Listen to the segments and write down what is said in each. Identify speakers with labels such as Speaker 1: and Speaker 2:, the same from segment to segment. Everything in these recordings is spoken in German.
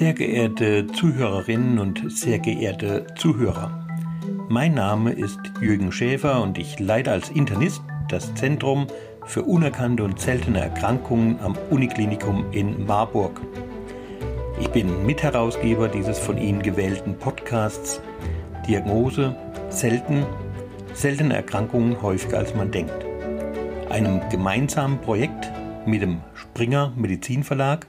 Speaker 1: Sehr geehrte Zuhörerinnen und sehr geehrte Zuhörer, mein Name ist Jürgen Schäfer und ich leite als Internist das Zentrum für unerkannte und seltene Erkrankungen am Uniklinikum in Marburg. Ich bin Mitherausgeber dieses von Ihnen gewählten Podcasts Diagnose selten, seltene Erkrankungen häufiger als man denkt. Einem gemeinsamen Projekt mit dem Springer Medizinverlag,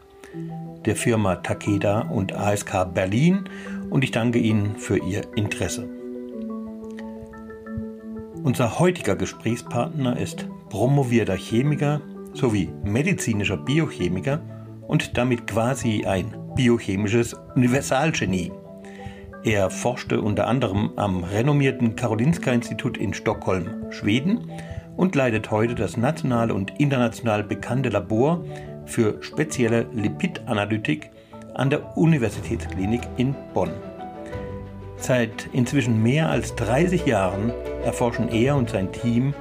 Speaker 1: der Firma Takeda und ASK Berlin und ich danke Ihnen für Ihr Interesse. Unser heutiger Gesprächspartner ist promovierter Chemiker sowie medizinischer Biochemiker und damit quasi ein biochemisches Universalgenie. Er forschte unter anderem am renommierten Karolinska-Institut in Stockholm, Schweden und leitet heute das national und international bekannte Labor für spezielle Lipidanalytik an der Universitätsklinik in Bonn. Seit inzwischen mehr als 30 Jahren erforschen er und sein Team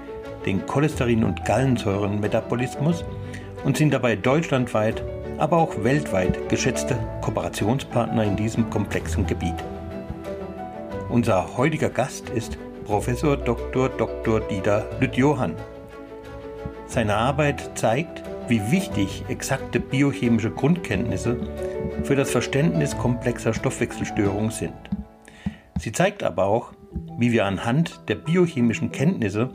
Speaker 1: den Cholesterin- und Gallensäurenmetabolismus und sind dabei deutschlandweit, aber auch weltweit geschätzte Kooperationspartner in diesem komplexen Gebiet. Unser heutiger Gast ist Professor Dr. Dr. Dieter Lüth-Johann. Seine Arbeit zeigt, wie wichtig exakte biochemische Grundkenntnisse für das Verständnis komplexer Stoffwechselstörungen sind. Sie zeigt aber auch, wie wir anhand der biochemischen Kenntnisse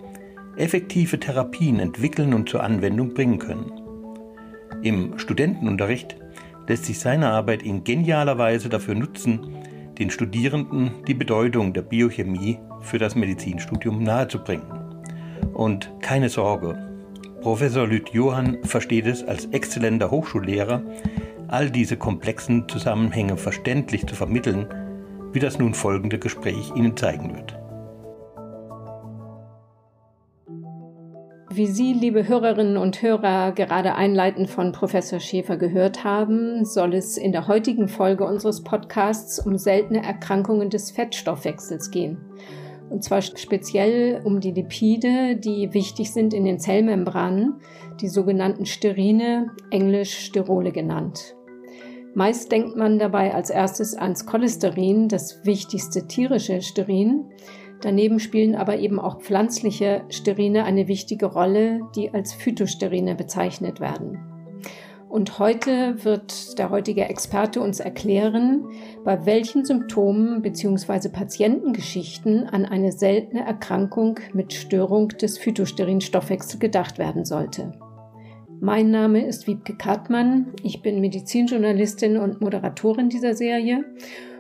Speaker 1: effektive Therapien entwickeln und zur Anwendung bringen können. Im Studentenunterricht lässt sich seine Arbeit in genialer Weise dafür nutzen, den Studierenden die Bedeutung der Biochemie für das Medizinstudium nahezubringen. Und keine Sorge, Professor Lüth Johann versteht es als exzellenter Hochschullehrer, all diese komplexen Zusammenhänge verständlich zu vermitteln wie das nun folgende Gespräch Ihnen zeigen wird.
Speaker 2: Wie Sie, liebe Hörerinnen und Hörer, gerade einleitend von Professor Schäfer gehört haben, soll es in der heutigen Folge unseres Podcasts um seltene Erkrankungen des Fettstoffwechsels gehen. Und zwar speziell um die Lipide, die wichtig sind in den Zellmembranen, die sogenannten Sterine, englisch Sterole genannt. Meist denkt man dabei als erstes ans Cholesterin, das wichtigste tierische Sterin. Daneben spielen aber eben auch pflanzliche Sterine eine wichtige Rolle, die als Phytosterine bezeichnet werden. Und heute wird der heutige Experte uns erklären, bei welchen Symptomen bzw. Patientengeschichten an eine seltene Erkrankung mit Störung des Phytosterinstoffwechsels gedacht werden sollte. Mein Name ist Wiebke Kartmann. Ich bin Medizinjournalistin und Moderatorin dieser Serie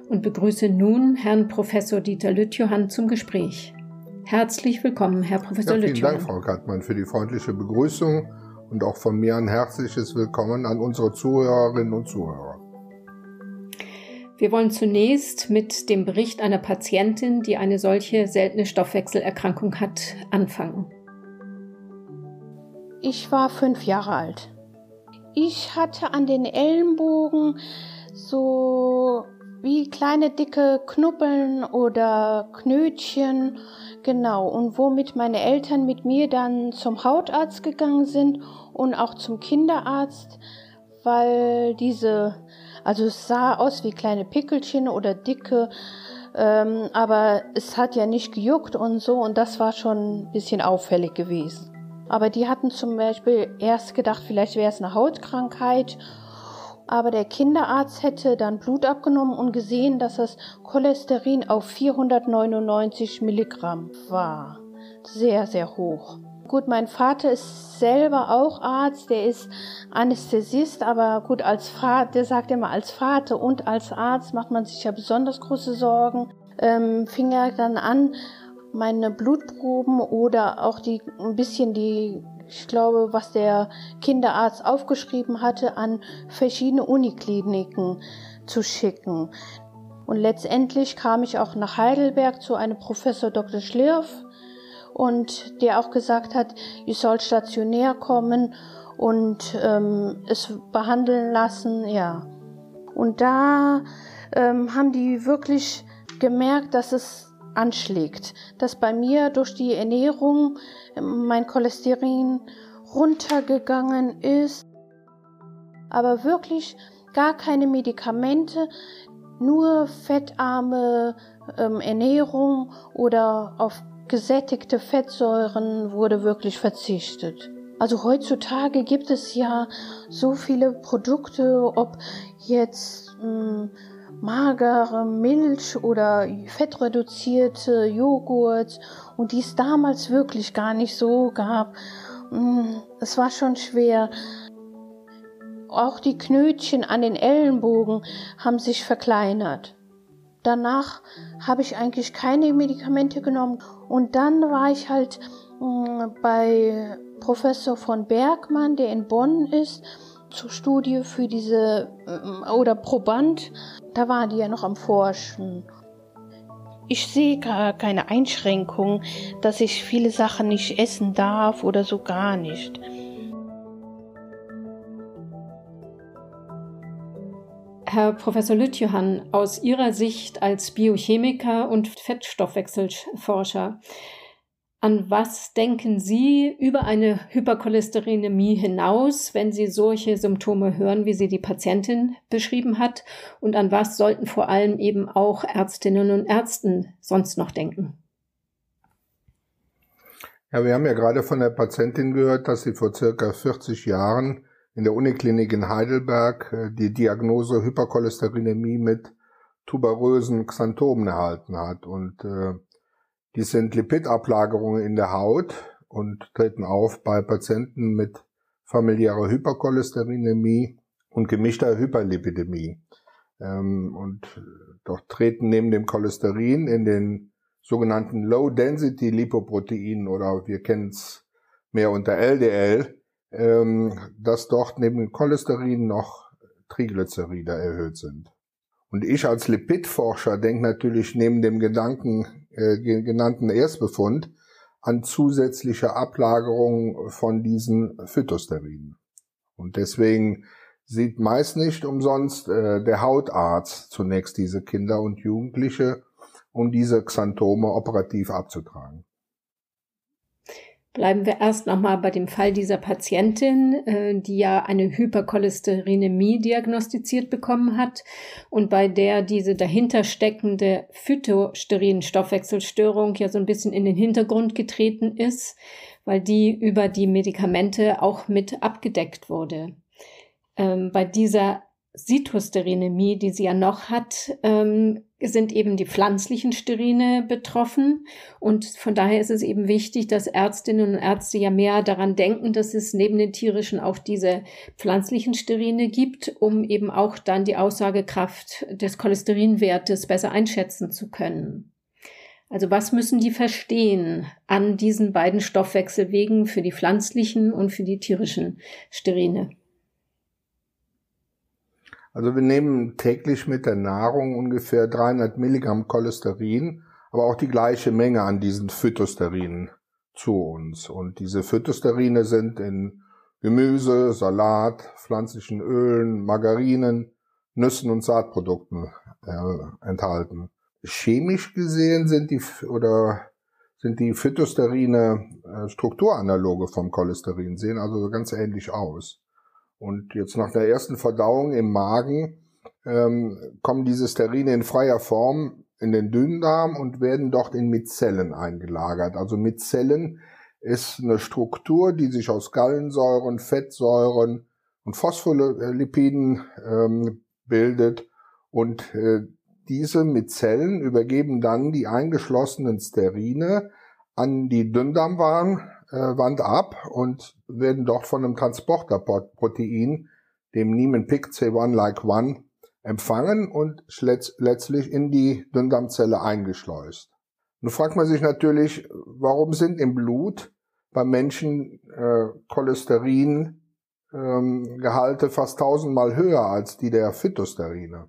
Speaker 2: und begrüße nun Herrn Professor Dieter Lüttjohann zum Gespräch. Herzlich willkommen, Herr Professor
Speaker 3: ja, vielen
Speaker 2: Lüttjohann.
Speaker 3: Dank, Frau Kartmann, für die freundliche Begrüßung und auch von mir ein herzliches Willkommen an unsere Zuhörerinnen und Zuhörer.
Speaker 2: Wir wollen zunächst mit dem Bericht einer Patientin, die eine solche seltene Stoffwechselerkrankung hat, anfangen.
Speaker 4: Ich war fünf Jahre alt. Ich hatte an den Ellenbogen so wie kleine dicke Knubbeln oder Knötchen, genau, und womit meine Eltern mit mir dann zum Hautarzt gegangen sind und auch zum Kinderarzt, weil diese, also es sah aus wie kleine Pickelchen oder dicke, ähm, aber es hat ja nicht gejuckt und so und das war schon ein bisschen auffällig gewesen. Aber die hatten zum Beispiel erst gedacht, vielleicht wäre es eine Hautkrankheit. Aber der Kinderarzt hätte dann Blut abgenommen und gesehen, dass das Cholesterin auf 499 Milligramm war. Sehr, sehr hoch. Gut, mein Vater ist selber auch Arzt, der ist Anästhesist, aber gut, als Vater, der sagt immer, als Vater und als Arzt macht man sich ja besonders große Sorgen. Ähm, fing er dann an, meine Blutproben oder auch die ein bisschen die ich glaube, was der Kinderarzt aufgeschrieben hatte, an verschiedene Unikliniken zu schicken. Und letztendlich kam ich auch nach Heidelberg zu einem Professor Dr. Schlirf und der auch gesagt hat, ich soll stationär kommen und ähm, es behandeln lassen, ja. Und da ähm, haben die wirklich gemerkt, dass es anschlägt, dass bei mir durch die Ernährung mein Cholesterin runtergegangen ist. Aber wirklich gar keine Medikamente, nur fettarme ähm, Ernährung oder auf gesättigte Fettsäuren wurde wirklich verzichtet. Also heutzutage gibt es ja so viele Produkte, ob jetzt mh, hm, magere Milch oder fettreduzierte Joghurt und die es damals wirklich gar nicht so gab. Hm, es war schon schwer. Auch die Knötchen an den Ellenbogen haben sich verkleinert. Danach habe ich eigentlich keine Medikamente genommen und dann war ich halt mh, hm, bei Professor von Bergmann, der in Bonn ist, zur Studie für diese äh, oder Proband. Da waren die ja noch am Forschen. Ich sehe gar keine Einschränkung, dass ich viele Sachen nicht essen darf oder so gar nicht.
Speaker 2: Herr Professor Lütjohann, aus Ihrer Sicht als Biochemiker und Fettstoffwechselforscher, an was denken Sie über eine Hypercholesterinämie hinaus, wenn Sie solche Symptome hören, wie sie die Patientin beschrieben hat? Und an was sollten vor allem eben auch Ärztinnen und Ärzten sonst noch denken?
Speaker 3: Ja, wir haben ja gerade von der Patientin gehört, dass sie vor circa 40 Jahren in der Uniklinik in Heidelberg äh, die Diagnose Hypercholesterinämie mit tuberösen Xanthomen erhalten hat. Und äh, die sind Lipidablagerungen in der Haut und treten auf bei Patienten mit familiärer Hypercholesterinämie und gemischter Hyperlipidämie. Ähm, und dort treten neben dem Cholesterin in den sogenannten Low-Density-Lipoproteinen oder wir kennen es mehr unter LDL, ähm, dass dort neben dem Cholesterin noch Triglyceride erhöht sind. Und ich als Lipidforscher denke natürlich neben dem Gedanken äh, genannten Erstbefund an zusätzliche Ablagerung von diesen Phytosterinen. Und deswegen sieht meist nicht umsonst äh, der Hautarzt zunächst diese Kinder und Jugendliche, um diese Xanthome operativ abzutragen.
Speaker 2: Bleiben wir erst nochmal bei dem Fall dieser Patientin, äh, die ja eine Hypercholesterinämie diagnostiziert bekommen hat und bei der diese dahinter steckende Phytosterin-Stoffwechselstörung ja so ein bisschen in den Hintergrund getreten ist, weil die über die Medikamente auch mit abgedeckt wurde. Ähm, bei dieser Cytosterinämie, die sie ja noch hat, ähm, sind eben die pflanzlichen Sterine betroffen. Und von daher ist es eben wichtig, dass Ärztinnen und Ärzte ja mehr daran denken, dass es neben den tierischen auch diese pflanzlichen Sterine gibt, um eben auch dann die Aussagekraft des Cholesterinwertes besser einschätzen zu können. Also was müssen die verstehen an diesen beiden Stoffwechselwegen für die pflanzlichen und für die tierischen Sterine?
Speaker 3: Also wir nehmen täglich mit der Nahrung ungefähr 300 Milligramm Cholesterin, aber auch die gleiche Menge an diesen Phytosterinen zu uns. Und diese Phytosterine sind in Gemüse, Salat, pflanzlichen Ölen, Margarinen, Nüssen und Saatprodukten äh, enthalten. Chemisch gesehen sind die oder sind die Phytosterine äh, Strukturanaloge vom Cholesterin, sehen also ganz ähnlich aus. Und jetzt nach der ersten Verdauung im Magen ähm, kommen diese Sterine in freier Form in den Dünndarm und werden dort in Mizellen eingelagert. Also Mizellen ist eine Struktur, die sich aus Gallensäuren, Fettsäuren und Phospholipiden ähm, bildet. Und äh, diese Mizellen übergeben dann die eingeschlossenen Sterine an die Dünndarmwand äh, Wand ab und werden dort von einem Transporterprotein, dem Niemann-Pick C1-like-1, empfangen und letztlich in die Dünndarmzelle eingeschleust. Nun fragt man sich natürlich, warum sind im Blut beim Menschen äh, Cholesterin ähm, Gehalte fast tausendmal höher als die der Phytosterine.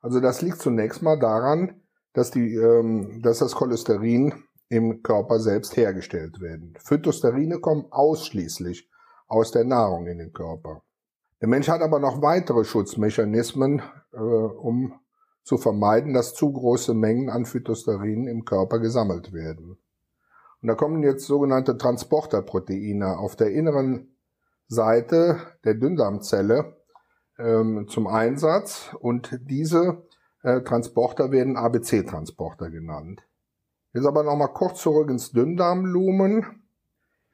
Speaker 3: Also das liegt zunächst mal daran, dass, die, ähm, dass das Cholesterin im Körper selbst hergestellt werden. Phytosterine kommen ausschließlich aus der Nahrung in den Körper. Der Mensch hat aber noch weitere Schutzmechanismen, äh, um zu vermeiden, dass zu große Mengen an Phytosterin im Körper gesammelt werden. Und da kommen jetzt sogenannte Transporterproteine auf der inneren Seite der Dünndarmzelle ähm, zum Einsatz und diese äh, Transporter werden ABC-Transporter genannt. Jetzt aber nochmal kurz zurück ins Dünndarmlumen.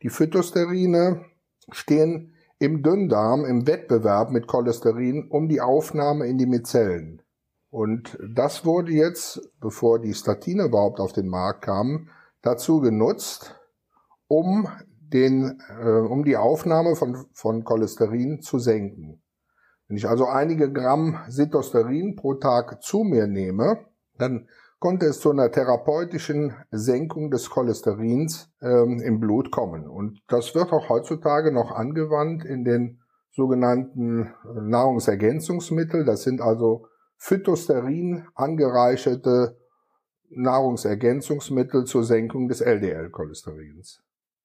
Speaker 3: Die Phytosterine stehen im Dünndarm im Wettbewerb mit Cholesterin um die Aufnahme in die Mizellen. Und das wurde jetzt, bevor die Statine überhaupt auf den Markt kamen, dazu genutzt, um den, äh, um die Aufnahme von, von Cholesterin zu senken. Wenn ich also einige Gramm Sitosterin pro Tag zu mir nehme, dann konnte es zu einer therapeutischen Senkung des Cholesterins ähm, im Blut kommen. Und das wird auch heutzutage noch angewandt in den sogenannten Nahrungsergänzungsmittel. Das sind also Phytosterin angereicherte Nahrungsergänzungsmittel zur Senkung des LDL-Cholesterins.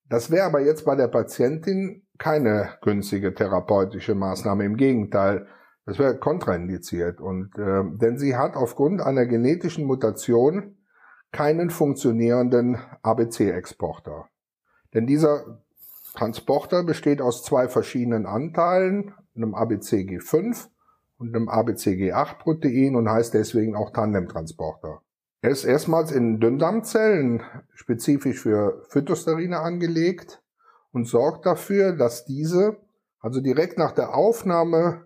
Speaker 3: Das wäre aber jetzt bei der Patientin keine günstige therapeutische Maßnahme. Im Gegenteil, das wäre kontraindiziert. Und äh, denn sie hat aufgrund einer genetischen Mutation keinen funktionierenden ABC-Exporter. Denn dieser Transporter besteht aus zwei verschiedenen Anteilen, einem ABCG5 und einem ABCG8-Protein und heißt deswegen auch Tandemtransporter. Er ist erstmals in Dünndarmzellen spezifisch für Phytosterine angelegt und sorgt dafür, dass diese, also direkt nach der Aufnahme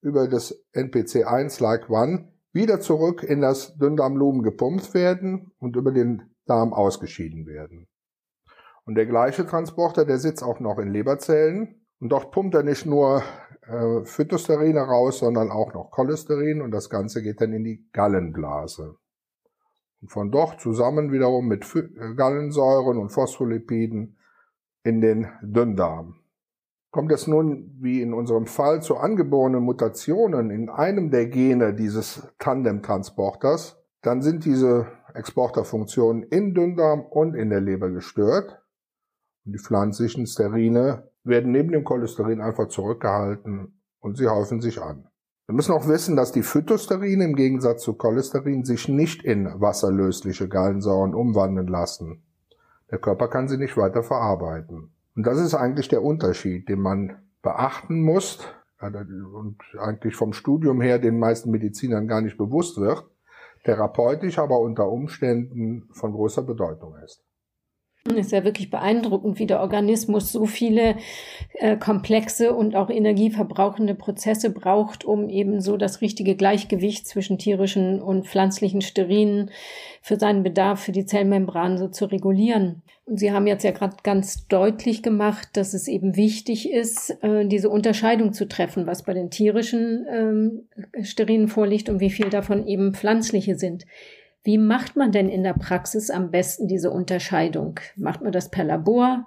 Speaker 3: über das NPC1-like-1 wieder zurück in das Dünndarmlumen gepumpt werden und über den Darm ausgeschieden werden. Und der gleiche Transporter, der sitzt auch noch in Leberzellen und dort pumpt er nicht nur äh, Phytosterine raus, sondern auch noch Cholesterin und das Ganze geht dann in die Gallenblase. Und von dort zusammen wiederum mit äh, Gallensäuren und Phospholipiden in den Dünndarm. Kommt es nun, wie in unserem Fall, zu angeborenen Mutationen in einem der Gene dieses Tandemtransporters, dann sind diese Exporterfunktionen in Dünndarm und in der Leber gestört. Und die pflanzlichen Sterine werden neben dem Cholesterin einfach zurückgehalten und sie häufen sich an. Wir müssen auch wissen, dass die Phytosterine im Gegensatz zu Cholesterin sich nicht in wasserlösliche Gallensäuren umwandeln lassen. Der Körper kann sie nicht weiter verarbeiten. Und das ist eigentlich der Unterschied, den man beachten muss und eigentlich vom Studium her den meisten Medizinern gar nicht bewusst wird, therapeutisch aber unter Umständen von großer Bedeutung ist.
Speaker 2: Ist ja wirklich beeindruckend, wie der Organismus so viele äh, komplexe und auch energieverbrauchende Prozesse braucht, um eben so das richtige Gleichgewicht zwischen tierischen und pflanzlichen Sterinen für seinen Bedarf für die Zellmembran so zu regulieren. Und Sie haben jetzt ja gerade ganz deutlich gemacht, dass es eben wichtig ist, äh, diese Unterscheidung zu treffen, was bei den tierischen ähm, Sterinen vorliegt und wie viel davon eben pflanzliche sind. Wie macht man denn in der Praxis am besten diese Unterscheidung? Macht man das per Labor?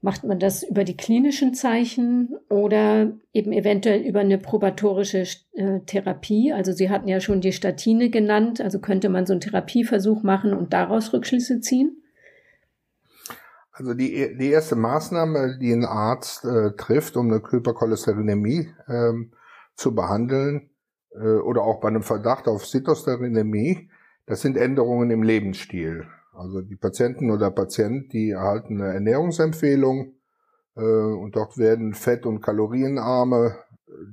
Speaker 2: Macht man das über die klinischen Zeichen oder eben eventuell über eine probatorische äh, Therapie? Also Sie hatten ja schon die Statine genannt, also könnte man so einen Therapieversuch machen und daraus Rückschlüsse ziehen?
Speaker 3: Also die, die erste Maßnahme, die ein Arzt äh, trifft, um eine Hypercholesterinämie ähm, zu behandeln äh, oder auch bei einem Verdacht auf Cytosterinämie, das sind Änderungen im Lebensstil. Also die Patienten oder Patient, die erhalten eine Ernährungsempfehlung äh, und dort werden fett- und kalorienarme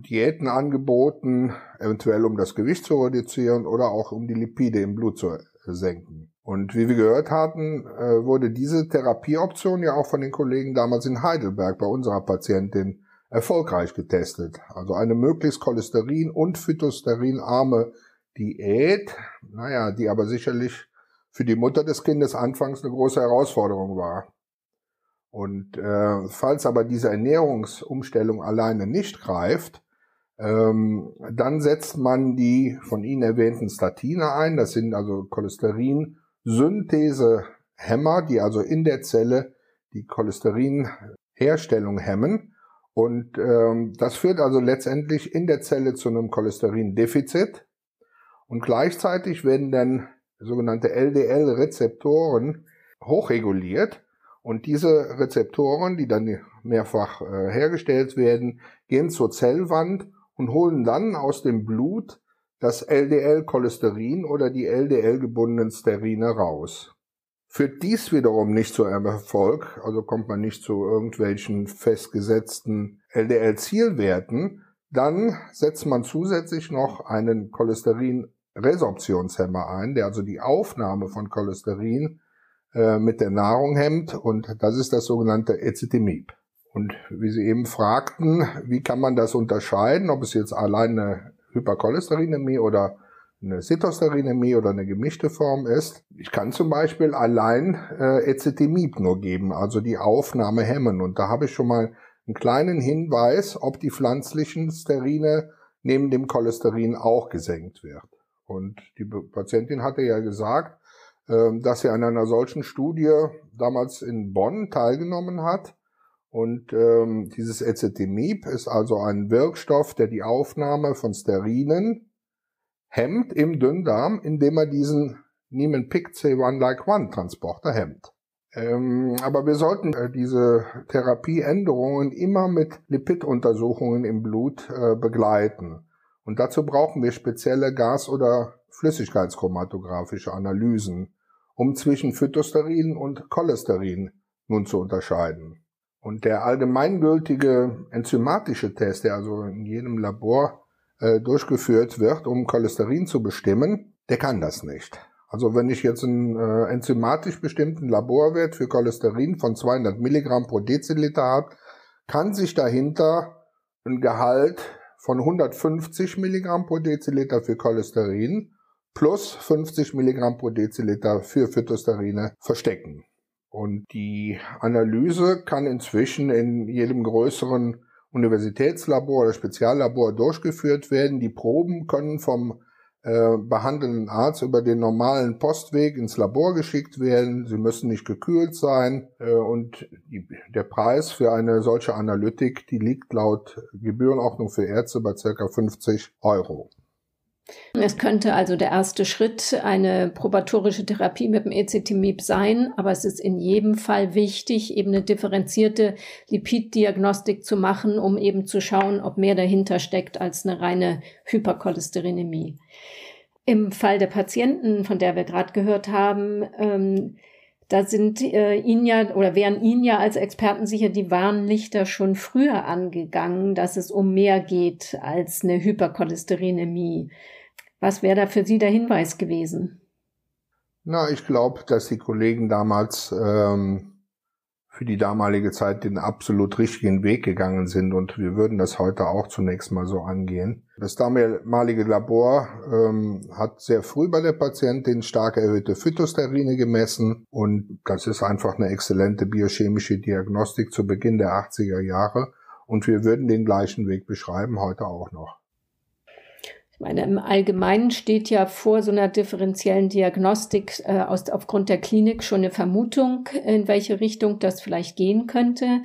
Speaker 3: Diäten angeboten, eventuell um das Gewicht zu reduzieren oder auch um die Lipide im Blut zu senken. Und wie wir gehört hatten, äh, wurde diese Therapieoption ja auch von den Kollegen damals in Heidelberg bei unserer Patientin erfolgreich getestet. Also eine möglichst cholesterin- und phytosterinarme Diät, naja, die aber sicherlich für die Mutter des Kindes anfangs eine große Herausforderung war. Und äh, falls aber diese Ernährungsumstellung alleine nicht greift, ähm, dann setzt man die von Ihnen erwähnten Statine ein. Das sind also Cholesterin-Synthese-Hämmer, die also in der Zelle die Cholesterinherstellung hemmen. Und ähm, das führt also letztendlich in der Zelle zu einem Cholesterindefizit. Und gleichzeitig werden dann sogenannte LDL-Rezeptoren hochreguliert. Und diese Rezeptoren, die dann mehrfach äh, hergestellt werden, gehen zur Zellwand und holen dann aus dem Blut das LDL-Cholesterin oder die LDL-gebundenen Sterine raus. Führt dies wiederum nicht zu einem Erfolg, also kommt man nicht zu irgendwelchen festgesetzten LDL-Zielwerten, Dann setzt man zusätzlich noch einen Cholesterin-Resorptionshemmer ein, der also die Aufnahme von Cholesterin äh, mit der Nahrung hemmt und das ist das sogenannte Ezetimieb. Und wie Sie eben fragten, wie kann man das unterscheiden, ob es jetzt allein eine Hypercholesterinämie oder eine Cytosterinämie oder eine gemischte Form ist. Ich kann zum Beispiel allein äh, nur geben, also die Aufnahme hemmen. Und da habe ich schon mal einen kleinen Hinweis, ob die pflanzlichen Sterine neben dem Cholesterin auch gesenkt wird. Und die Patientin hatte ja gesagt, äh, dass sie an einer solchen Studie damals in Bonn teilgenommen hat. Und ähm, dieses Ezetimieb ist also ein Wirkstoff, der die Aufnahme von Sterinen hemmt im Dünndarm, indem er diesen Niemann-Pick C1-like-1-Transporter hemmt. Ähm, aber wir sollten äh, diese Therapieänderungen immer mit Lipiduntersuchungen im Blut äh, begleiten. Und dazu brauchen wir spezielle Gas- oder flüssigkeitschromatographische Analysen, um zwischen Phytosterin und Cholesterin nun zu unterscheiden. Und der allgemeingültige enzymatische Test, der also in jedem Labor äh, durchgeführt wird, um Cholesterin zu bestimmen, der kann das nicht. Also wenn ich jetzt einen äh, enzymatisch bestimmten Laborwert für Cholesterin von 200 Milligramm pro Deziliter habe, kann sich dahinter ein Gehalt von 150 Milligramm pro Deziliter für Cholesterin plus 50 Milligramm pro Deziliter für Phytosterine verstecken. Und die Analyse kann inzwischen in jedem größeren Universitätslabor oder Speziallabor durchgeführt werden. Die Proben können vom äh, behandelnden Arzt über den normalen Postweg ins Labor geschickt werden. Sie müssen nicht gekühlt sein äh, und die, der Preis für eine solche Analytik, die liegt laut Gebührenordnung für Ärzte bei circa 50 Euro.
Speaker 2: Es könnte also der erste Schritt eine probatorische Therapie mit dem Ecetimib sein, aber es ist in jedem Fall wichtig, eben eine differenzierte Lipiddiagnostik zu machen, um eben zu schauen, ob mehr dahinter steckt als eine reine Hypercholesterinämie. Im Fall der Patienten, von der wir gerade gehört haben, ähm, da sind äh, Ihnen ja oder wären Ihnen ja als Experten sicher die Warnlichter schon früher angegangen, dass es um mehr geht als eine Hypercholesterinämie. Was wäre da für Sie der Hinweis gewesen?
Speaker 3: Na, ich glaube, dass die Kollegen damals ähm, für die damalige Zeit den absolut richtigen Weg gegangen sind und wir würden das heute auch zunächst mal so angehen. Das damalige Labor ähm, hat sehr früh bei der Patientin stark erhöhte Phytosterine gemessen und das ist einfach eine exzellente biochemische Diagnostik zu Beginn der 80er Jahre und wir würden den gleichen Weg beschreiben heute auch noch.
Speaker 2: Ich meine, im Allgemeinen steht ja vor so einer differenziellen Diagnostik äh, aus, aufgrund der Klinik schon eine Vermutung, in welche Richtung das vielleicht gehen könnte.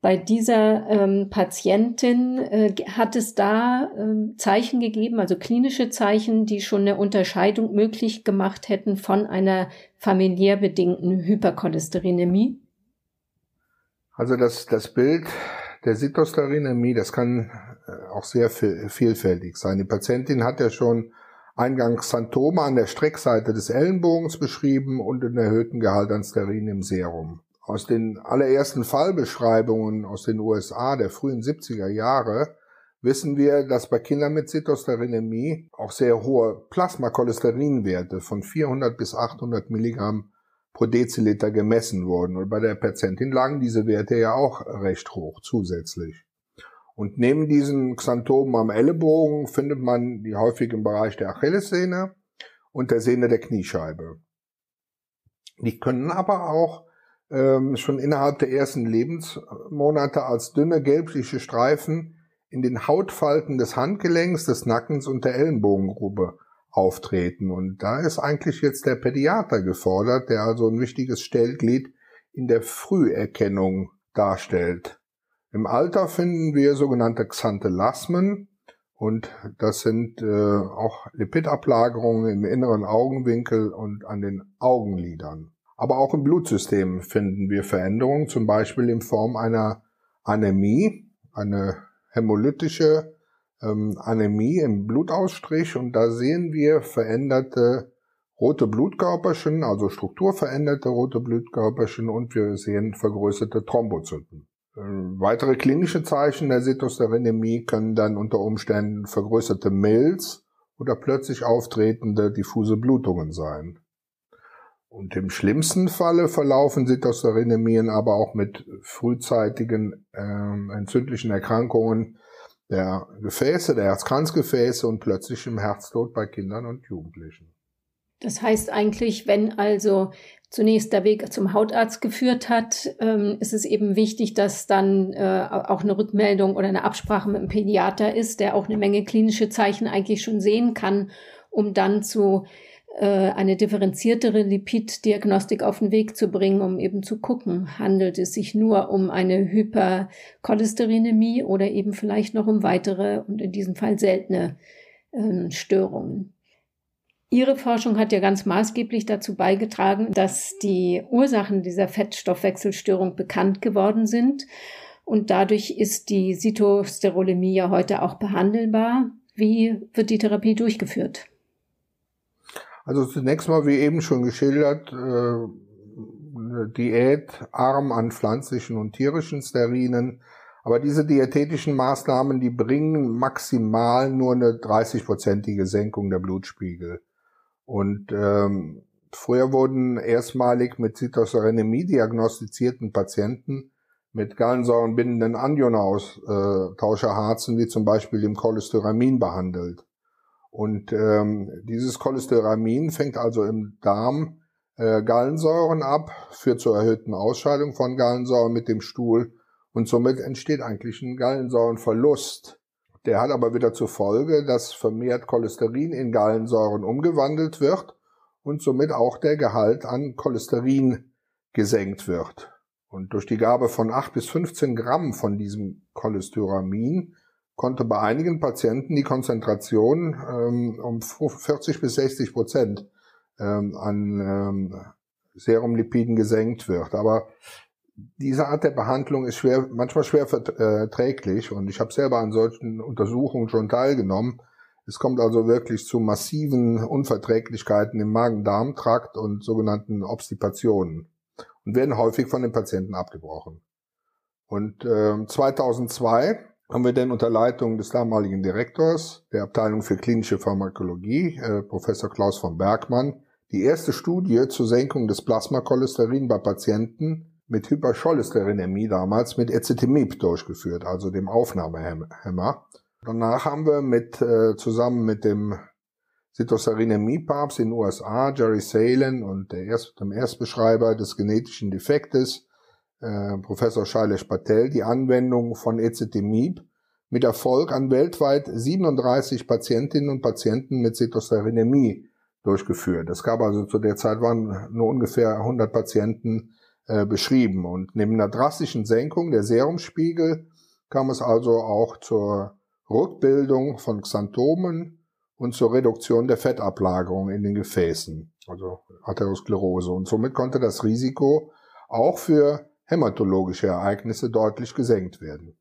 Speaker 2: Bei dieser ähm, Patientin äh, hat es da äh, Zeichen gegeben, also klinische Zeichen, die schon eine Unterscheidung möglich gemacht hätten von einer familiär bedingten Hypercholesterinämie?
Speaker 3: Also das, das Bild der Cytosterinämie, das kann äh, auch sehr vielfältig sein. Die Patientin hat ja schon eingangs Symptome an der Streckseite des Ellenbogens beschrieben und einen erhöhten Gehalt an Sterin im Serum. Aus den allerersten Fallbeschreibungen aus den USA der frühen 70er Jahre wissen wir, dass bei Kindern mit Cytosterinämie auch sehr hohe Plasmakolesterinwerte von 400 bis 800 Milligramm pro Deziliter gemessen wurden. Und bei der Patientin lagen diese Werte ja auch recht hoch zusätzlich. Und neben diesen Xanthomen am Ellenbogen findet man die häufig im Bereich der Achillessehne und der Sehne der Kniescheibe. Die können aber auch ähm, schon innerhalb der ersten Lebensmonate als dünne gelbliche Streifen in den Hautfalten des Handgelenks, des Nackens und der Ellenbogengrube auftreten. Und da ist eigentlich jetzt der Pädiater gefordert, der also ein wichtiges Stellglied in der Früherkennung darstellt. Im Alter finden wir sogenannte Xanthelasmen und das sind äh, auch Lipidablagerungen im inneren Augenwinkel und an den Augenlidern. Aber auch im Blutsystem finden wir Veränderungen, zum Beispiel in Form einer Anämie, eine hämolytische ähm, Anämie im Blutausstrich und da sehen wir veränderte rote Blutkörperchen, also strukturveränderte rote Blutkörperchen und wir sehen vergrößerte Thrombozyten. Äh, weitere klinische Zeichen der Sitosterenämie können dann unter Umständen vergrößerte Milz oder plötzlich auftretende diffuse Blutungen sein. Und im schlimmsten Falle verlaufen Sitosterenämien aber auch mit frühzeitigen äh, entzündlichen Erkrankungen der Gefäße, der Herzkranzgefäße und plötzlichem Herztod bei Kindern und Jugendlichen.
Speaker 2: Das heißt eigentlich, wenn also zunächst der Weg zum Hautarzt geführt hat, ähm, ist es eben wichtig, dass dann äh, auch eine Rückmeldung oder eine Absprache mit dem Pädiater ist, der auch eine Menge klinische Zeichen eigentlich schon sehen kann, um dann zu eine differenziertere Lipiddiagnostik auf den Weg zu bringen, um eben zu gucken, handelt es sich nur um eine Hypercholesterinämie oder eben vielleicht noch um weitere und in diesem Fall seltene äh, Störungen. Ihre Forschung hat ja ganz maßgeblich dazu beigetragen, dass die Ursachen dieser Fettstoffwechselstörung bekannt geworden sind. Und dadurch ist die Cytosterolemie ja heute auch behandelbar. Wie wird die Therapie durchgeführt?
Speaker 3: Also zunächst mal, wie eben schon geschildert, äh, Diät arm an pflanzlichen und tierischen Sterinen. Aber diese diätetischen Maßnahmen, die bringen maximal nur eine 30-prozentige Senkung der Blutspiegel. Und ähm, früher wurden erstmalig mit Cytoserenämie diagnostizierten Patienten mit gallensäurenbindenden Anionaustauschharzen, wie zum Beispiel dem Cholesteramin, behandelt. Und ähm, dieses Cholesteramin fängt also im Darm äh, Gallensäuren ab, führt zur erhöhten Ausscheidung von Gallensäuren mit dem Stuhl und somit entsteht eigentlich ein Gallensäurenverlust. Der hat aber wieder zur Folge, dass vermehrt Cholesterin in Gallensäuren umgewandelt wird und somit auch der Gehalt an Cholesterin gesenkt wird. Und durch die Gabe von 8 bis 15 Gramm von diesem Cholesteramin konnte bei einigen Patienten die Konzentration ähm, um 40 bis 60 Prozent ähm, an ähm, Serumlipiden gesenkt wird. Aber diese Art der Behandlung ist schwer, manchmal schwer verträglich und ich habe selber an solchen Untersuchungen schon teilgenommen. Es kommt also wirklich zu massiven Unverträglichkeiten im Magen-Darm-Trakt und sogenannten Obstipationen und werden häufig von den Patienten abgebrochen. Und äh, 2002 haben wir dann unter Leitung des damaligen Direktors der Abteilung für klinische Pharmakologie, äh, Professor Klaus von Bergmann, die erste Studie zur Senkung des Plasmacholesterins bei Patienten mit Hypercholesterinämie damals mit Ezetimieb durchgeführt, also dem Aufnahmehemmer. Danach haben wir mit äh, zusammen mit dem Cytosarinämie-Papst in den USA, Jerry Salen und der Erst, dem Erstbeschreiber des genetischen Defektes, äh, Professor Shailesh Patel, die Anwendung von Ezetimieb mit Erfolg an weltweit 37 Patientinnen und Patienten mit Cytosarinämie durchgeführt. Es gab also zu der Zeit waren nur ungefähr 100 Patienten äh, beschrieben. Und neben einer drastischen Senkung der Serumspiegel kam es also auch zur Rückbildung von Xanthomen und zur Reduktion der Fettablagerung in den Gefäßen, also Arteriosklerose. Und somit konnte das Risiko auch für hämatologische Ereignisse deutlich gesenkt werden.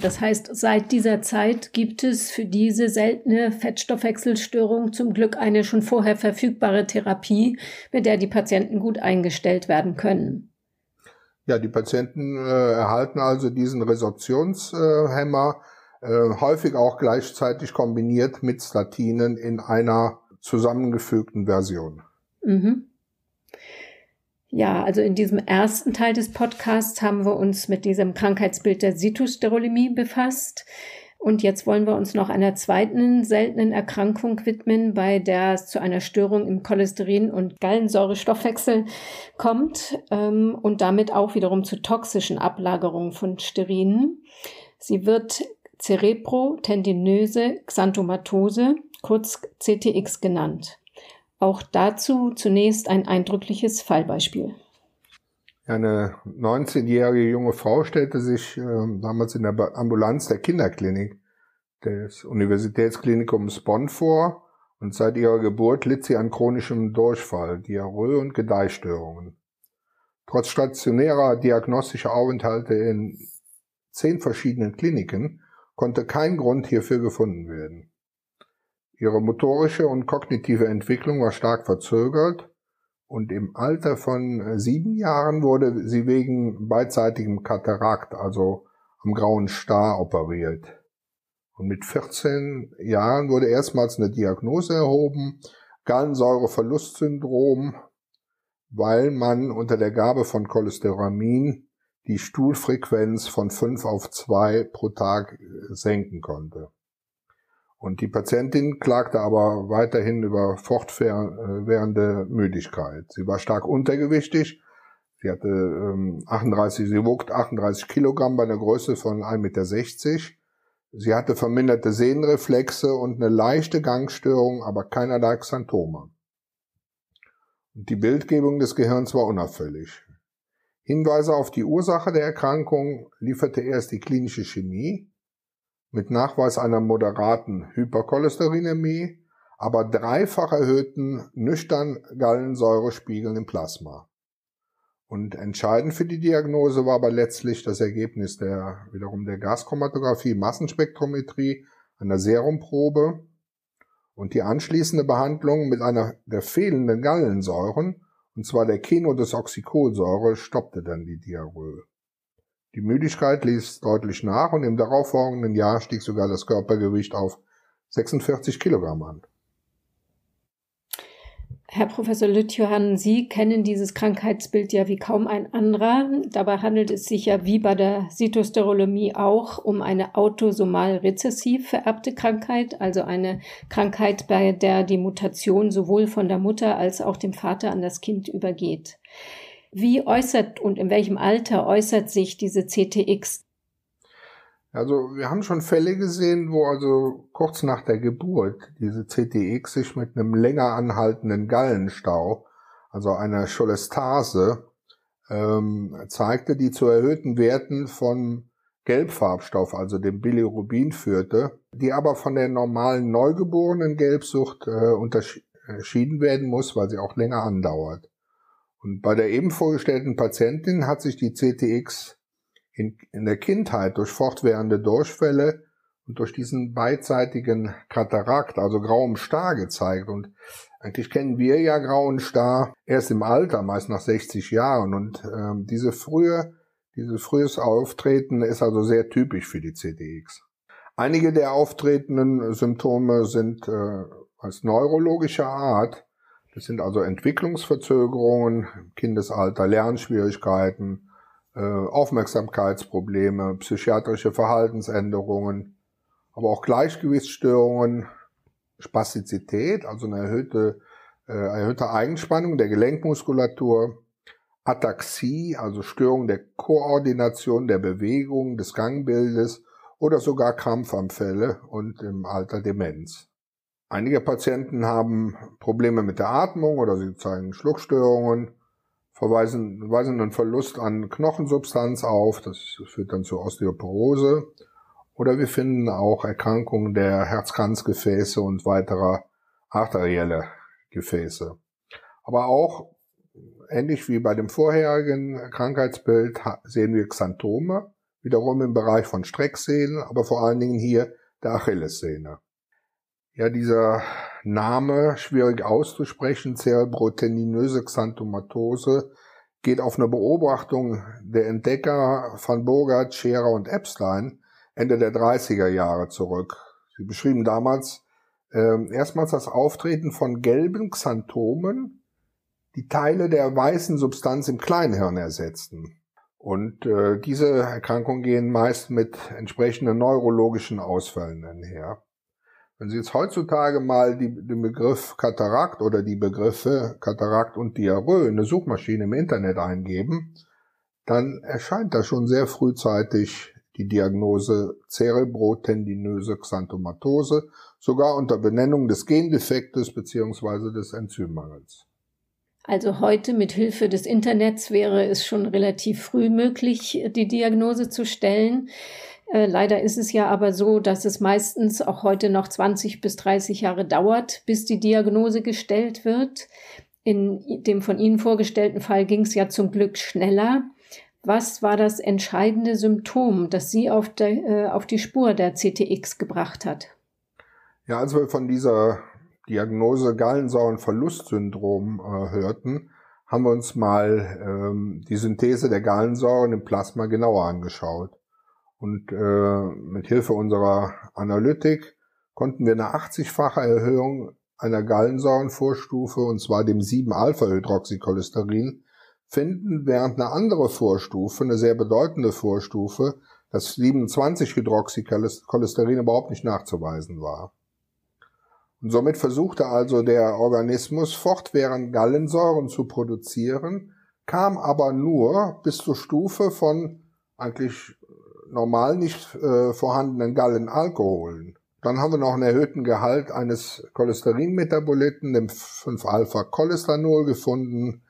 Speaker 2: Das heißt, seit dieser Zeit gibt es für diese seltene Fettstoffwechselstörung zum Glück eine schon vorher verfügbare Therapie, mit der die Patienten gut eingestellt werden können.
Speaker 3: Ja, die Patienten äh, erhalten also diesen Resorptionshemmer, äh, häufig auch gleichzeitig kombiniert mit Statinen in einer zusammengefügten Version. Mhm.
Speaker 2: Ja, also in diesem ersten Teil des Podcasts haben wir uns mit diesem Krankheitsbild der Sitosterolemie befasst. Und jetzt wollen wir uns noch einer zweiten seltenen Erkrankung widmen, bei der es zu einer Störung im Cholesterin- und Gallensäurestoffwechsel kommt ähm, und damit auch wiederum zu toxischen Ablagerungen von Sterinen. Sie wird Cerebrotendinöse Xanthomatose, kurz CTX genannt. Auch dazu zunächst ein eindrückliches Fallbeispiel.
Speaker 3: Eine 19-jährige junge Frau stellte sich äh, damals in der Ambulanz der Kinderklinik des Universitätsklinikums Bonn vor und seit ihrer Geburt litt sie an chronischem Durchfall, Diarrhoe und Gedeihstörungen. Trotz stationärer diagnostischer Aufenthalte in zehn verschiedenen Kliniken konnte kein Grund hierfür gefunden werden. Ihre motorische und kognitive Entwicklung war stark verzögert und im Alter von äh, sieben Jahren wurde sie wegen beidseitigem Katarakt, also am grauen Star, operiert. Und mit 14 Jahren wurde erstmals eine Diagnose erhoben, Gallensäureverlustsyndrom, weil man unter der Gabe von Cholesteramin die Stuhlfrequenz von 5 auf 2 pro Tag äh, senken konnte. Und die Patientin klagte aber weiterhin über fortwährende Müdigkeit. Sie war stark untergewichtig. Sie hatte ähm, 38, sie wog 38 Kilogramm bei einer Größe von 1,60 Meter. Sie hatte verminderte Sehnenreflexe und eine leichte Gangstörung, aber keinerlei Xanthome. Die Bildgebung des Gehirns war unauffällig. Hinweise auf die Ursache der Erkrankung lieferte erst die klinische Chemie mit Nachweis einer moderaten Hypercholesterinämie, aber dreifach erhöhten nüchtern Gallensäurespiegeln im Plasma. Und entscheidend für die Diagnose war aber letztlich das Ergebnis der wiederum der Gaschromatographie Massenspektrometrie einer Serumprobe und die anschließende Behandlung mit einer der fehlenden Gallensäuren und zwar der Kenodesoxycholsäure, stoppte dann die Diarrhoe. Die Müdigkeit ließ deutlich nach und im darauffolgenden Jahr stieg sogar das Körpergewicht auf 46 Kilogramm an.
Speaker 2: Herr Professor Lütjohann, Sie kennen dieses Krankheitsbild ja wie kaum ein anderer. Dabei handelt es sich ja wie bei der Cytosterolemie auch um eine autosomal rezessiv vererbte Krankheit, also eine Krankheit, bei der die Mutation sowohl von der Mutter als auch dem Vater an das Kind übergeht. Wie äußert und in welchem Alter äußert sich diese CTX?
Speaker 3: Also wir haben schon Fälle gesehen, wo also kurz nach der Geburt diese CTX sich mit einem länger anhaltenden Gallenstau, also einer Cholestase, ähm, zeigte, die zu erhöhten Werten von Gelbfarbstoff, also dem Bilirubin führte, die aber von der normalen neugeborenen Gelbsucht äh, unterschieden werden muss, weil sie auch länger andauert. Und bei der eben vorgestellten Patientin hat sich die CTX in, in der Kindheit durch fortwährende Durchfälle und durch diesen beidseitigen Katarakt, also grauem Star gezeigt. Und eigentlich kennen wir ja grauen Star erst im Alter, meist nach 60 Jahren. Und ähm, diese frühe, dieses frühes Auftreten ist also sehr typisch für die CTX. Einige der auftretenden Symptome sind äh, als neurologischer Art. Das sind also Entwicklungsverzögerungen Kindesalter, Lernschwierigkeiten, äh, Aufmerksamkeitsprobleme, psychiatrische Verhaltensänderungen, aber auch Gleichgewichtsstörungen, Spastizität, also eine erhöhte, äh, erhöhte Eigenspannung der Gelenkmuskulatur, Ataxie, also Störung der Koordination der Bewegung, des Gangbildes oder sogar Krampfanfälle und im Alter Demenz. Einige Patienten haben Probleme mit der Atmung oder sie zeigen Schluckstörungen verweisen, weisen einen Verlust an Knochensubstanz auf, das führt dann zur Osteoporose. Oder wir finden auch Erkrankungen der Herzkranzgefäße und weiterer arterielle Gefäße. Aber auch, ähnlich wie bei dem vorherigen Krankheitsbild, sehen wir Xanthome, wiederum im Bereich von Strecksehnen, aber vor allen Dingen hier der Achillessehne. Ja, dieser Name, schwierig auszusprechen, cerebrotendinöse Xanthomatose, geht auf eine Beobachtung der Entdecker van Bogart, Scherer und Epstein Ende der 30er Jahre zurück. Sie beschrieben damals äh, erstmals das Auftreten von gelben Xanthomen, die Teile der weißen Substanz im Kleinhirn ersetzten. Und äh, diese Erkrankungen gehen meist mit entsprechenden neurologischen Ausfällen einher. Wenn Sie jetzt heutzutage mal die, den Begriff Katarakt oder die Begriffe Katarakt und Diarrhoe in eine Suchmaschine im Internet eingeben, dann erscheint da schon sehr frühzeitig die Diagnose cerebrotendinöse Xanthomatose, sogar unter Benennung des Gendefektes bzw. des Enzymmangels.
Speaker 2: Also heute mit Hilfe des Internets wäre es schon relativ früh möglich, die Diagnose zu stellen. Äh, leider ist es ja aber so, dass es meistens auch heute noch 20 bis 30 Jahre dauert, bis die Diagnose gestellt wird. In dem von Ihnen vorgestellten Fall ging es ja zum Glück schneller. Was war das entscheidende Symptom, das Sie auf, der, äh, auf die Spur der CTX gebracht hat?
Speaker 3: Ja, als wir von dieser Diagnose Gallensäurenverlustsyndrom äh, hörten, haben wir uns mal ähm, die Synthese der Gallensäuren im Plasma genauer angeschaut. Und äh, mit Hilfe unserer Analytik konnten wir eine 80-fache Erhöhung einer Gallensäurenvorstufe, und zwar dem 7-Alpha-Hydroxycholesterin, finden, während eine andere Vorstufe, eine sehr bedeutende Vorstufe, das 27-Hydroxycholesterin überhaupt nicht nachzuweisen war. Und somit versuchte also der Organismus fortwährend Gallensäuren zu produzieren, kam aber nur bis zur Stufe von eigentlich normal nicht äh, vorhandenen Gallenalkoholen. Dann haben wir noch einen erhöhten Gehalt eines Cholesterinmetaboliten, dem 5-Alpha-Cholestanol, gefunden,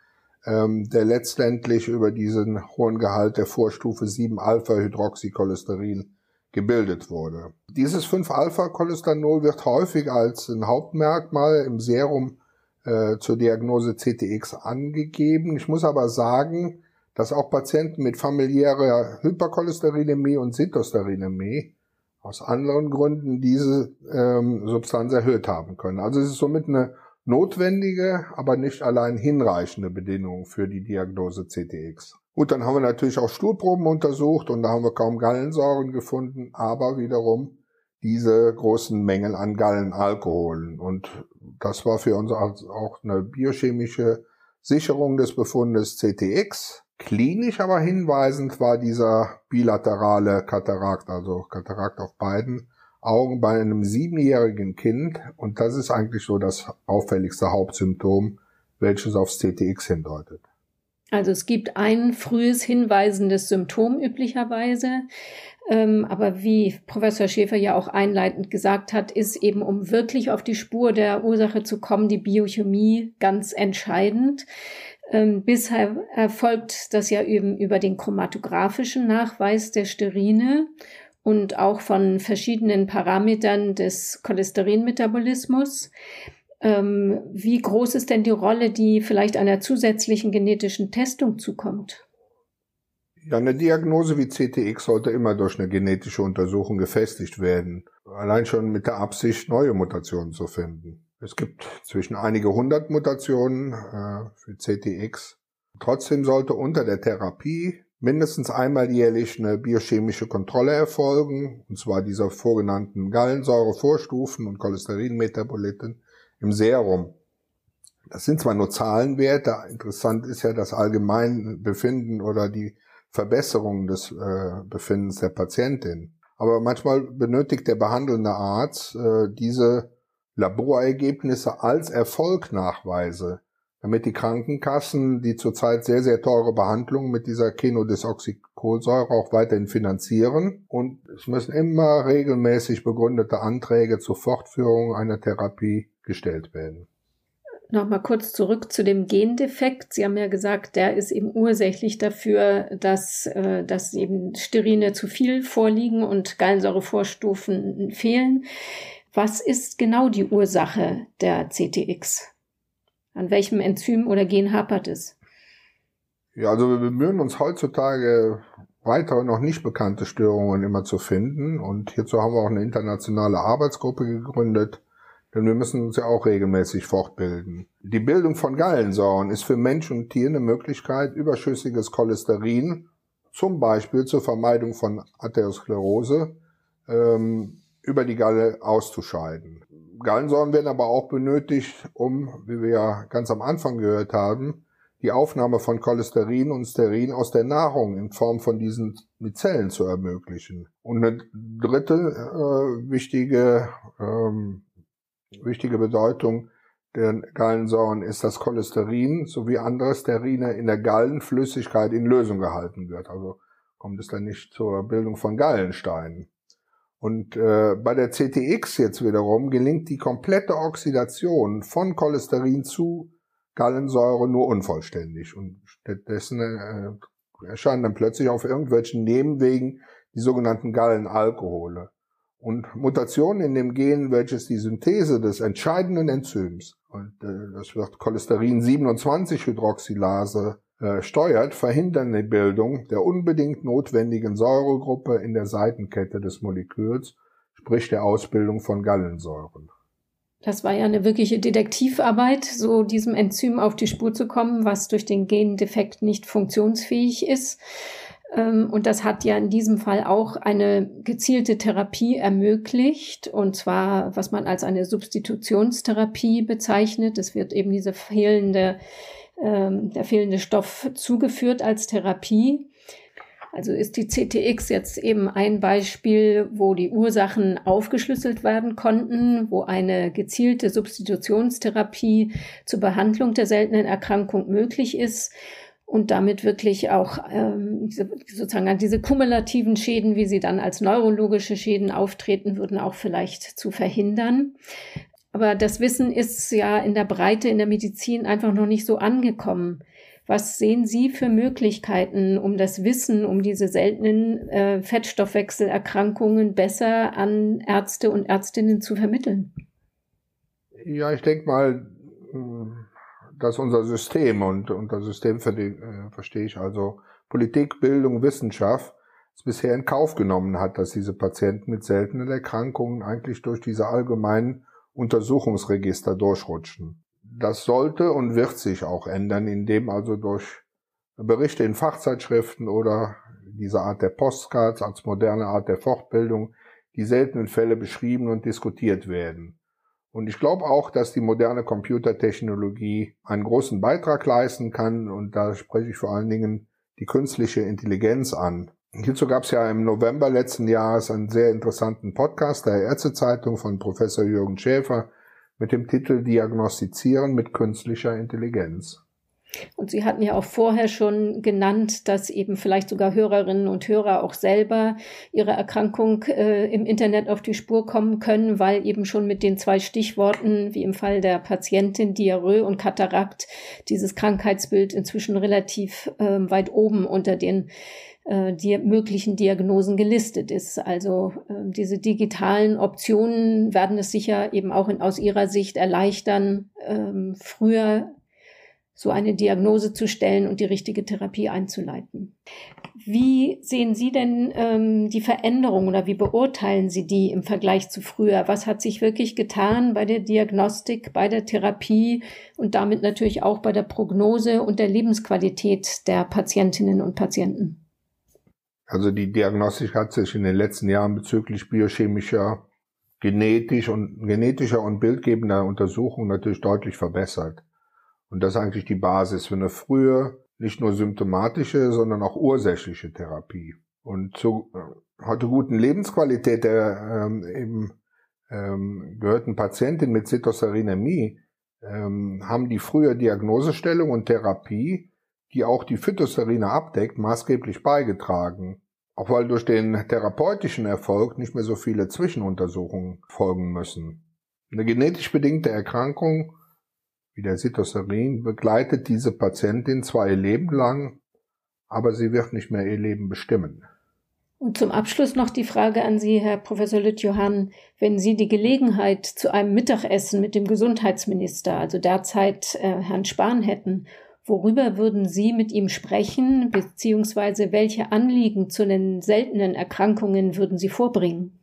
Speaker 3: ähm, der letztendlich über diesen hohen Gehalt der Vorstufe 7-Alpha-Hydroxycholesterin gebildet wurde. Dieses 5-Alpha-Cholestanol wird häufig als ein Hauptmerkmal im Serum äh, zur Diagnose CTX angegeben. Ich muss aber sagen, dass auch Patienten mit familiärer Hypercholesterinämie und Sitosterinämie aus anderen Gründen diese ähm, Substanz erhöht haben können. Also es ist somit eine notwendige, aber nicht allein hinreichende Bedingung für die Diagnose CTX. Gut, dann haben wir natürlich auch Stuhlproben untersucht und da haben wir kaum Gallensäuren gefunden, aber wiederum diese großen Mengen an Gallenalkoholen. Und das war für uns auch eine biochemische Sicherung des Befundes CTX. Klinisch aber hinweisend war dieser bilaterale Katarakt, also Katarakt auf beiden Augen bei einem siebenjährigen Kind. Und das ist eigentlich so das auffälligste Hauptsymptom, welches aufs CTX hindeutet.
Speaker 2: Also es gibt ein frühes hinweisendes Symptom üblicherweise. Ähm, aber wie Professor Schäfer ja auch einleitend gesagt hat, ist eben, um wirklich auf die Spur der Ursache zu kommen, die Biochemie ganz entscheidend. Ähm, bisher erfolgt das ja eben über den chromatografischen Nachweis der Sterine und auch von verschiedenen Parametern des Cholesterinmetabolismus. Ähm, wie groß ist denn die Rolle, die vielleicht einer zusätzlichen genetischen Testung zukommt?
Speaker 3: Ja, eine Diagnose wie CTX sollte immer durch eine genetische Untersuchung gefestigt werden. Allein schon mit der Absicht, neue Mutationen zu finden. Es gibt zwischen einige hundert Mutationen äh, für CTX. Trotzdem sollte unter der Therapie mindestens einmal jährlich eine biochemische Kontrolle erfolgen, und zwar dieser vorgenannten Gallensäurevorstufen und Cholesterinmetaboliten im Serum. Das sind zwar nur Zahlenwerte, interessant ist ja das Allgemeinbefinden oder die Verbesserung des äh, Befindens der Patientin. Aber manchmal benötigt der behandelnde Arzt äh, diese Laborergebnisse als Erfolgnachweise, damit die Krankenkassen die zurzeit sehr, sehr teure Behandlung mit dieser Kenodesoxycholsäure auch weiterhin finanzieren. Und es müssen immer regelmäßig begründete Anträge zur Fortführung einer Therapie gestellt werden.
Speaker 2: Nochmal kurz zurück zu dem Gendefekt. Sie haben ja gesagt, der ist eben ursächlich dafür, dass, äh, dass eben Sterine zu viel vorliegen und Gallensäurevorstufen fehlen. Was ist genau die Ursache der CTX? An welchem Enzym oder Gen hapert es?
Speaker 3: Ja, also wir bemühen uns heutzutage weitere noch nicht bekannte Störungen immer zu finden und hierzu haben wir auch eine internationale Arbeitsgruppe gegründet, denn wir müssen uns ja auch regelmäßig fortbilden. Die Bildung von Gallensäuren ist für Mensch und Tier eine Möglichkeit, überschüssiges Cholesterin, zum Beispiel zur Vermeidung von Atherosklerose, ähm, über die Galle auszuscheiden. Gallensäuren werden aber auch benötigt, um, wie wir ja ganz am Anfang gehört haben, die Aufnahme von Cholesterin und Sterin aus der Nahrung in Form von diesen Mizellen zu ermöglichen. Und eine dritte äh, wichtige ähm, Wichtige Bedeutung der Gallensäuren ist, dass Cholesterin sowie andere Sterine in der Gallenflüssigkeit in Lösung gehalten wird. Also kommt es dann nicht zur Bildung von Gallensteinen. Und äh, bei der CTX jetzt wiederum gelingt die komplette Oxidation von Cholesterin zu Gallensäure nur unvollständig. Und stattdessen äh, erscheinen dann plötzlich auf irgendwelchen Nebenwegen die sogenannten Gallenalkohole und Mutationen in dem Gen, welches die Synthese des entscheidenden Enzyms, und äh, das wird Cholesterin 27 Hydroxylase äh, steuert, verhindern die Bildung der unbedingt notwendigen Säuregruppe in der Seitenkette des Moleküls, sprich der Ausbildung von Gallensäuren.
Speaker 2: Das war ja eine wirkliche Detektivarbeit, so diesem Enzym auf die Spur zu kommen, was durch den Gendefekt nicht funktionsfähig ist. Ähm, und das hat ja in diesem Fall auch eine gezielte Therapie ermöglicht, und zwar, was man als eine Substitutionstherapie bezeichnet. Es wird eben diese fehlende, ähm, der fehlende Stoff zugeführt als Therapie. Also ist die CTX jetzt eben ein Beispiel, wo die Ursachen aufgeschlüsselt werden konnten, wo eine gezielte Substitutionstherapie zur Behandlung der seltenen Erkrankung möglich ist und damit wirklich auch ähm, sozusagen diese kumulativen Schäden, wie sie dann als neurologische Schäden auftreten würden, auch vielleicht zu verhindern. Aber das Wissen ist ja in der Breite in der Medizin einfach noch nicht so angekommen. Was sehen Sie für Möglichkeiten, um das Wissen um diese seltenen äh, Fettstoffwechselerkrankungen besser an Ärzte und Ärztinnen zu vermitteln?
Speaker 3: Ja, ich denke mal, dass unser System und unter System äh, verstehe ich also Politik, Bildung, Wissenschaft es bisher in Kauf genommen hat, dass diese Patienten mit seltenen Erkrankungen eigentlich durch diese allgemeinen Untersuchungsregister durchrutschen das sollte und wird sich auch ändern, indem also durch Berichte in Fachzeitschriften oder diese Art der Postcards als moderne Art der Fortbildung die seltenen Fälle beschrieben und diskutiert werden. Und ich glaube auch, dass die moderne Computertechnologie einen großen Beitrag leisten kann und da spreche ich vor allen Dingen die künstliche Intelligenz an. Hierzu gab es ja im November letzten Jahres einen sehr interessanten Podcast der Ärztezeitung von Professor Jürgen Schäfer, mit dem Titel Diagnostizieren mit künstlicher Intelligenz.
Speaker 2: Und Sie hatten ja auch vorher schon genannt, dass eben vielleicht sogar Hörerinnen und Hörer auch selber ihre Erkrankung äh, im Internet auf die Spur kommen können, weil eben schon mit den zwei Stichworten, wie im Fall der Patientin Diarrhoe und Katarakt, dieses Krankheitsbild inzwischen relativ äh, weit oben unter den die möglichen Diagnosen gelistet ist. Also äh, diese digitalen Optionen werden es sicher eben auch in, aus Ihrer Sicht erleichtern, ähm, früher so eine Diagnose zu stellen und die richtige Therapie einzuleiten. Wie sehen Sie denn ähm, die Veränderung oder wie beurteilen Sie die im Vergleich zu früher? Was hat sich wirklich getan bei der Diagnostik, bei der Therapie und damit natürlich auch bei der Prognose und der Lebensqualität der Patientinnen und Patienten?
Speaker 3: Also die Diagnostik hat sich in den letzten Jahren bezüglich biochemischer, genetisch und, genetischer und bildgebender Untersuchungen natürlich deutlich verbessert. Und das ist eigentlich die Basis für eine frühe, nicht nur symptomatische, sondern auch ursächliche Therapie. Und zur äh, heute guten Lebensqualität der ähm, eben ähm, gehörten Patientin mit Zitoserinämie ähm, haben die frühe Diagnosestellung und Therapie die auch die Phytosterine abdeckt, maßgeblich beigetragen. Auch weil durch den therapeutischen Erfolg nicht mehr so viele Zwischenuntersuchungen folgen müssen. Eine genetisch bedingte Erkrankung wie der Cytoserin begleitet diese Patientin zwar ihr Leben lang, aber sie wird nicht mehr ihr Leben bestimmen.
Speaker 2: Und zum Abschluss noch die Frage an Sie, Herr Professor Lüttjohann. Wenn Sie die Gelegenheit zu einem Mittagessen mit dem Gesundheitsminister, also derzeit äh, Herrn Spahn, hätten Worüber würden Sie mit ihm sprechen, beziehungsweise welche Anliegen zu den seltenen Erkrankungen würden Sie vorbringen?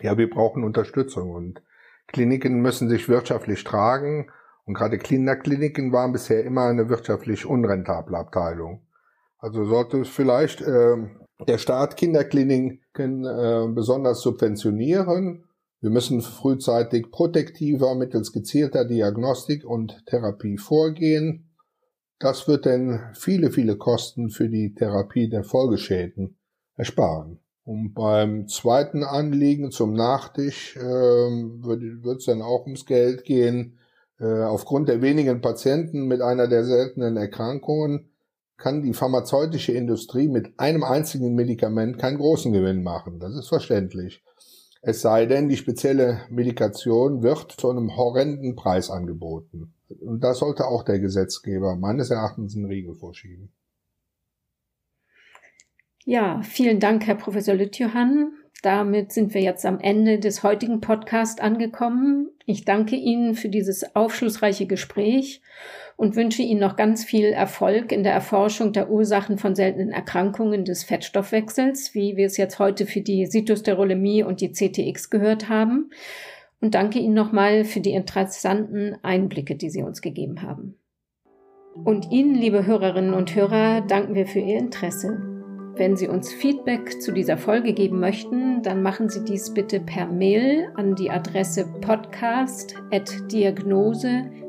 Speaker 3: Ja, wir brauchen Unterstützung und Kliniken müssen sich wirtschaftlich tragen und gerade Kinderkliniken waren bisher immer eine wirtschaftlich unrentable Abteilung. Also sollte vielleicht äh, der Staat Kinderkliniken äh, besonders subventionieren wir müssen frühzeitig protektiver mittels gezielter Diagnostik und Therapie vorgehen. Das wird denn viele, viele Kosten für die Therapie der Folgeschäden ersparen. Und beim zweiten Anliegen zum Nachtisch äh, wird es dann auch ums Geld gehen. Äh, aufgrund der wenigen Patienten mit einer der seltenen Erkrankungen kann die pharmazeutische Industrie mit einem einzigen Medikament keinen großen Gewinn machen. Das ist verständlich. Es sei denn, die spezielle Medikation wird zu einem horrenden Preis angeboten. Und da sollte auch der Gesetzgeber meines Erachtens einen Riegel vorschieben.
Speaker 2: Ja, vielen Dank, Herr Professor Lüttjohann. Damit sind wir jetzt am Ende des heutigen Podcasts angekommen. Ich danke Ihnen für dieses aufschlussreiche Gespräch und wünsche Ihnen noch ganz viel Erfolg in der Erforschung der Ursachen von seltenen Erkrankungen des Fettstoffwechsels, wie wir es jetzt heute für die Cytosterolemie und die CTX gehört haben. und danke Ihnen nochmal für die interessanten Einblicke, die Sie uns gegeben haben. Und Ihnen, liebe Hörerinnen und Hörer, danken wir für Ihr Interesse. Wenn Sie uns Feedback zu dieser Folge geben möchten, dann machen Sie dies bitte per Mail an die Adresse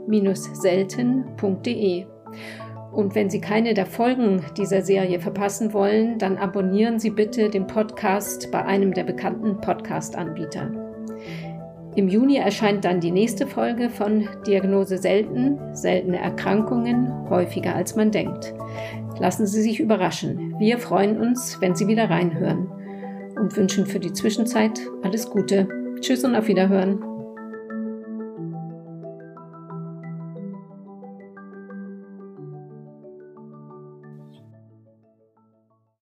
Speaker 2: podcast.diagnose-selten.de. Und wenn Sie keine der Folgen dieser Serie verpassen wollen, dann abonnieren Sie bitte den Podcast bei einem der bekannten Podcast-Anbieter. Im Juni erscheint dann die nächste Folge von Diagnose selten, seltene Erkrankungen, häufiger als man denkt. Lassen Sie sich überraschen. Wir freuen uns, wenn Sie wieder reinhören und wünschen für die Zwischenzeit alles Gute. Tschüss und auf Wiederhören.